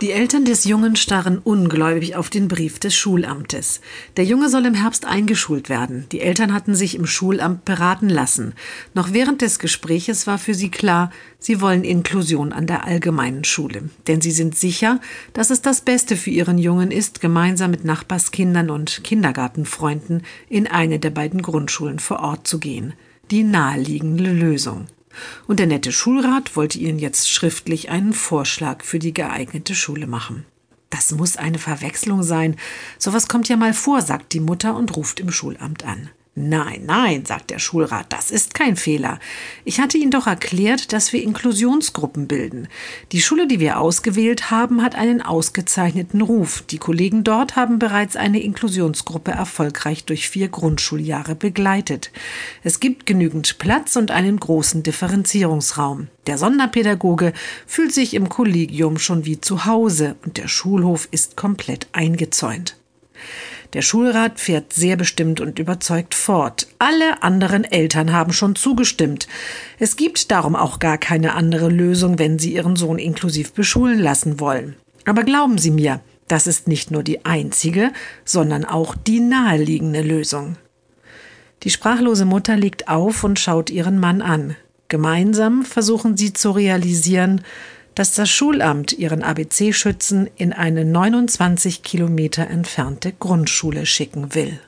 die Eltern des Jungen starren ungläubig auf den Brief des Schulamtes. Der Junge soll im Herbst eingeschult werden. Die Eltern hatten sich im Schulamt beraten lassen. Noch während des Gespräches war für sie klar, sie wollen Inklusion an der allgemeinen Schule. Denn sie sind sicher, dass es das Beste für ihren Jungen ist, gemeinsam mit Nachbarskindern und Kindergartenfreunden in eine der beiden Grundschulen vor Ort zu gehen. Die naheliegende Lösung und der nette Schulrat wollte ihnen jetzt schriftlich einen Vorschlag für die geeignete Schule machen. Das muss eine Verwechslung sein. Sowas kommt ja mal vor, sagt die Mutter und ruft im Schulamt an. Nein, nein, sagt der Schulrat, das ist kein Fehler. Ich hatte Ihnen doch erklärt, dass wir Inklusionsgruppen bilden. Die Schule, die wir ausgewählt haben, hat einen ausgezeichneten Ruf. Die Kollegen dort haben bereits eine Inklusionsgruppe erfolgreich durch vier Grundschuljahre begleitet. Es gibt genügend Platz und einen großen Differenzierungsraum. Der Sonderpädagoge fühlt sich im Kollegium schon wie zu Hause und der Schulhof ist komplett eingezäunt. Der Schulrat fährt sehr bestimmt und überzeugt fort. Alle anderen Eltern haben schon zugestimmt. Es gibt darum auch gar keine andere Lösung, wenn Sie Ihren Sohn inklusiv beschulen lassen wollen. Aber glauben Sie mir, das ist nicht nur die einzige, sondern auch die naheliegende Lösung. Die sprachlose Mutter legt auf und schaut ihren Mann an. Gemeinsam versuchen sie zu realisieren, dass das Schulamt ihren ABC-Schützen in eine 29 Kilometer entfernte Grundschule schicken will.